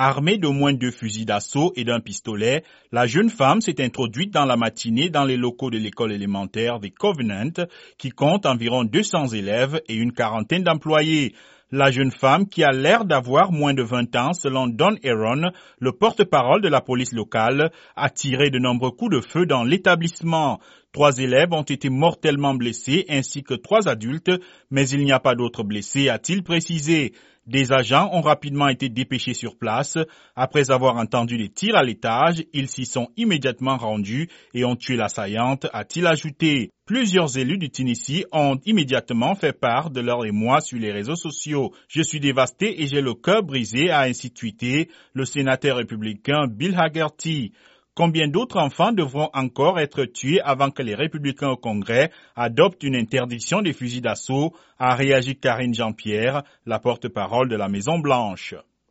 Armée d'au moins deux fusils d'assaut et d'un pistolet, la jeune femme s'est introduite dans la matinée dans les locaux de l'école élémentaire des Covenant, qui compte environ 200 élèves et une quarantaine d'employés. La jeune femme, qui a l'air d'avoir moins de 20 ans, selon Don Aaron, le porte-parole de la police locale, a tiré de nombreux coups de feu dans l'établissement. Trois élèves ont été mortellement blessés ainsi que trois adultes, mais il n'y a pas d'autres blessés, a-t-il précisé. Des agents ont rapidement été dépêchés sur place. Après avoir entendu des tirs à l'étage, ils s'y sont immédiatement rendus et ont tué l'assaillante, a-t-il ajouté. Plusieurs élus du Tennessee ont immédiatement fait part de leur émoi sur les réseaux sociaux. Je suis dévasté et j'ai le cœur brisé, a ainsi tweeté le sénateur républicain Bill Haggerty. Combien d'autres enfants devront encore être tués avant que les républicains au Congrès adoptent une interdiction des fusils d'assaut? A réagi Karine Jean-Pierre, la porte-parole de la Maison-Blanche.